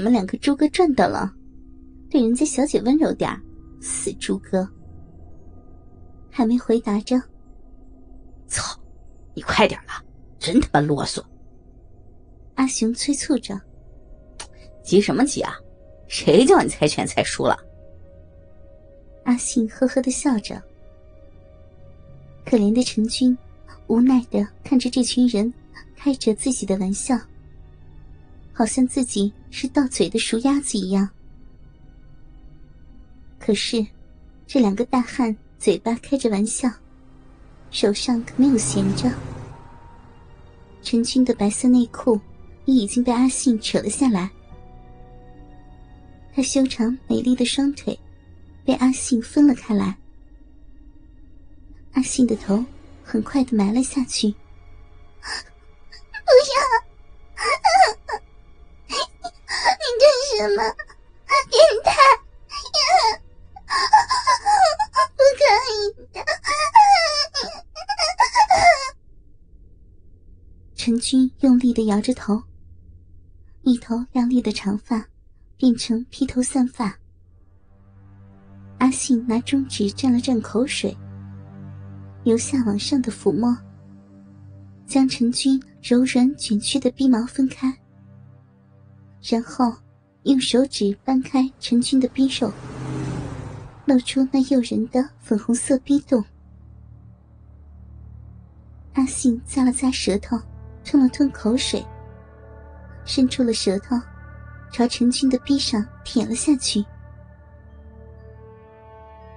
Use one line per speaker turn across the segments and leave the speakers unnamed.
你们两个猪哥赚到了，对人家小姐温柔点死猪哥！还没回答着，
操！你快点吧，真他妈啰嗦！
阿雄催促着：“
急什么急啊？谁叫你猜拳猜输了？”
阿信呵呵的笑着。可怜的陈军无奈的看着这群人开着自己的玩笑，好像自己是到嘴的熟鸭子一样。可是，这两个大汉嘴巴开着玩笑，手上可没有闲着。陈军的白色内裤也已经被阿信扯了下来，他修长美丽的双腿被阿信分了开来。阿信的头很快的埋了下去。
不要！什么？变态！不可以的！
陈军用力的摇着头，一头亮丽的长发变成披头散发。阿信拿中指蘸了蘸口水。由下往上的抚摸，将陈军柔软卷曲的逼毛分开，然后用手指掰开陈军的逼肉，露出那诱人的粉红色逼洞。阿信咂了咂舌头，吞了吞口水，伸出了舌头，朝陈军的逼上舔了下去。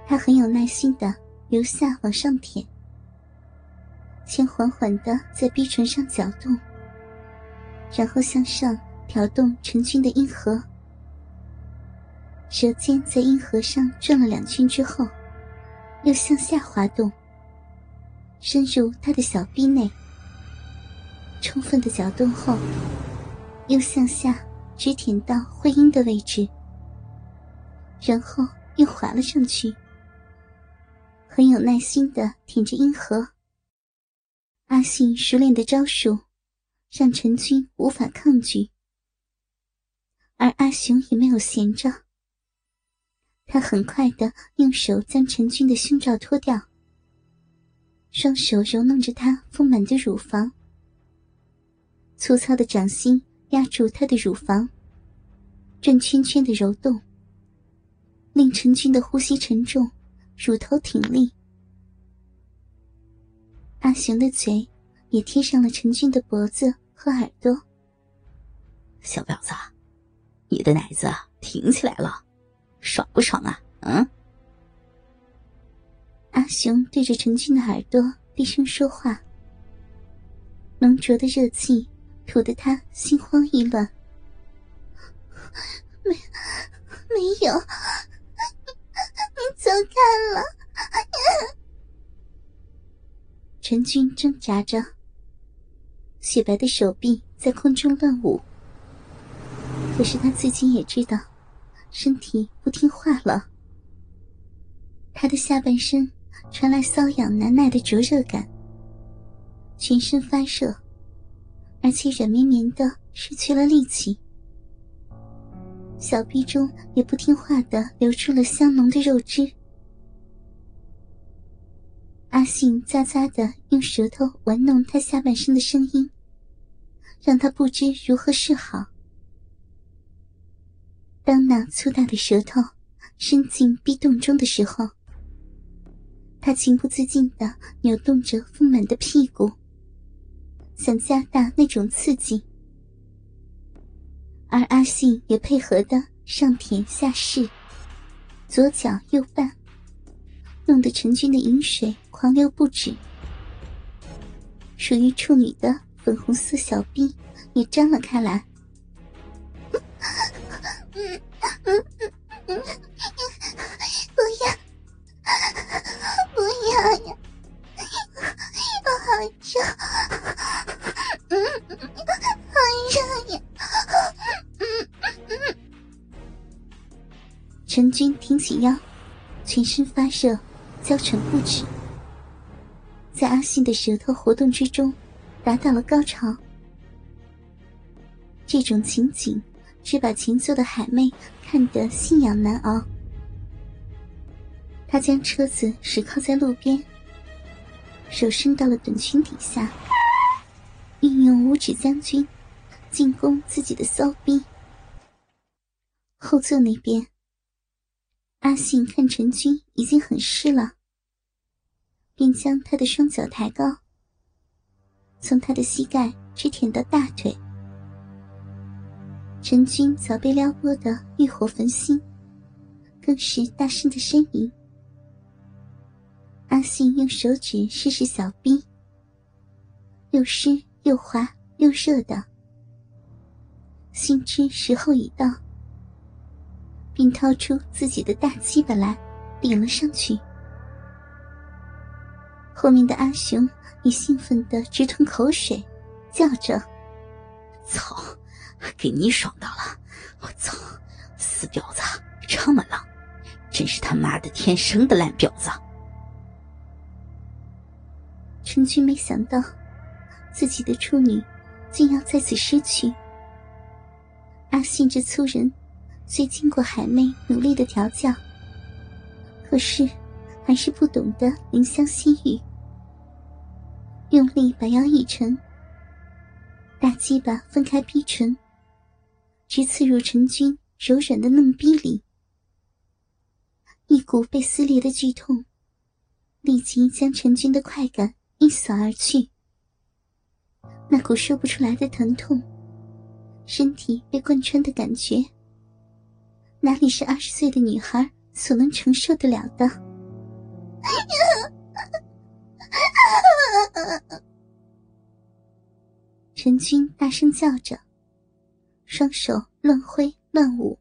他很有耐心的由下往上舔。先缓缓的在逼唇上搅动，然后向上挑动陈军的阴核，舌尖在阴核上转了两圈之后，又向下滑动，深入他的小臂内。充分的搅动后，又向下直舔到会阴的位置，然后又滑了上去，很有耐心的舔着阴核。阿信熟练的招数，让陈军无法抗拒，而阿雄也没有闲着。他很快的用手将陈军的胸罩脱掉，双手揉弄着他丰满的乳房，粗糙的掌心压住他的乳房，转圈圈的揉动，令陈军的呼吸沉重，乳头挺立。阿雄的嘴也贴上了陈军的脖子和耳朵。
小婊子，你的奶子挺起来了，爽不爽啊？嗯。
阿雄对着陈俊的耳朵低声说话，浓浊的热气吐得他心慌意乱。
没，没有，你走开了。
陈俊挣扎着，雪白的手臂在空中乱舞。可是他自己也知道，身体不听话了。他的下半身传来瘙痒难耐的灼热感，全身发热，而且软绵绵的，失去了力气。小臂中也不听话的流出了香浓的肉汁。阿信咂咂的用舌头玩弄他下半身的声音，让他不知如何是好。当那粗大的舌头伸进壁洞中的时候，他情不自禁的扭动着丰满的屁股，想加大那种刺激，而阿信也配合的上舔下试，左脚右绊。弄得陈军的饮水狂流不止，属于处女的粉红色小臂也张了开来。
嗯嗯嗯不要，不要呀！我好热，嗯，好热呀！嗯嗯。
陈军挺起腰，全身发热。娇喘不止，在阿信的舌头活动之中，达到了高潮。这种情景只把前座的海妹看得心痒难熬。他将车子驶靠在路边，手伸到了短裙底下，运用五指将军进攻自己的骚逼。后座那边，阿信看陈军已经很湿了，便将他的双脚抬高，从他的膝盖直舔到大腿。神君早被撩拨的欲火焚心，更是大声的呻吟。阿信用手指试试小臂，又湿又滑又热的，心知时候已到。并掏出自己的大鸡巴来，顶了上去。后面的阿雄也兴奋的直吞口水，叫着：“
操，给你爽到了！我操，死婊子，这么浪，真是他妈的天生的烂婊子！”
陈军没想到，自己的处女竟要在此失去。阿信这粗人。虽经过海妹努力的调教，可是还是不懂得怜香惜玉。用力把腰一沉，大鸡巴分开逼唇，直刺入陈军柔软的嫩逼里。一股被撕裂的剧痛，立即将陈军的快感一扫而去。那股说不出来的疼痛，身体被贯穿的感觉。哪里是二十岁的女孩所能承受得了的？陈军大声叫着，双手乱挥乱舞，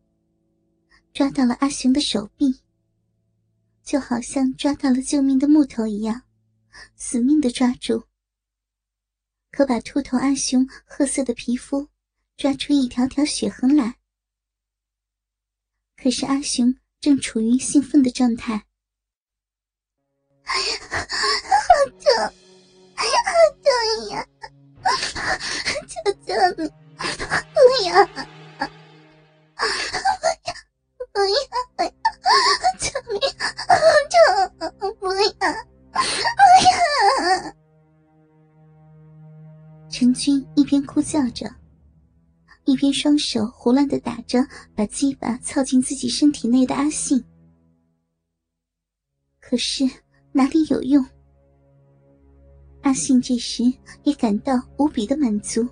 抓到了阿雄的手臂，就好像抓到了救命的木头一样，死命的抓住。可把秃头阿雄褐色的皮肤抓出一条条血痕来。可是阿雄正处于兴奋的状态，
哎呀，好疼，哎呀，好疼呀！求求你，不要，不要，不要，救命，好疼，不要，不要！
陈军一边哭叫着。一边双手胡乱的打着把鸡巴操进自己身体内的阿信，可是哪里有用？阿信这时也感到无比的满足。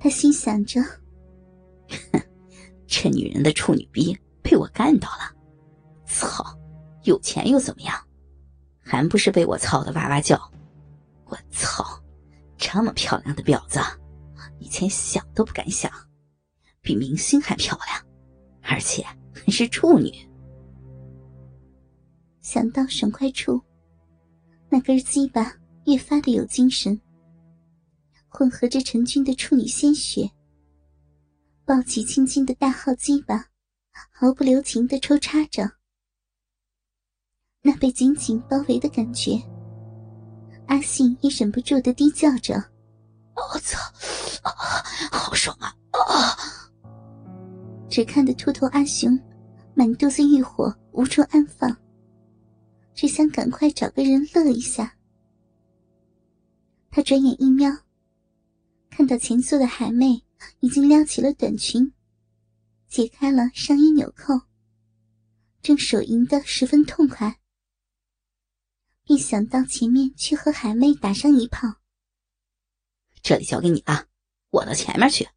他心想着：“
哼，这女人的处女逼被我干到了，操！有钱又怎么样？还不是被我操的哇哇叫！我操，这么漂亮的婊子！”以前想都不敢想，比明星还漂亮，而且还是处女。
想到爽快处，那根鸡巴越发的有精神，混合着陈军的处女鲜血，抱起青青的大号鸡巴，毫不留情的抽插着。那被紧紧包围的感觉，阿信也忍不住的低叫着：“
我操！”啊，好爽啊！啊！
只看得秃头阿雄满肚子欲火无处安放，只想赶快找个人乐一下。他转眼一瞄，看到前座的海妹已经撩起了短裙，解开了上衣纽扣，正手淫的十分痛快，便想到前面去和海妹打上一炮。
这里交给你了。我到前面去。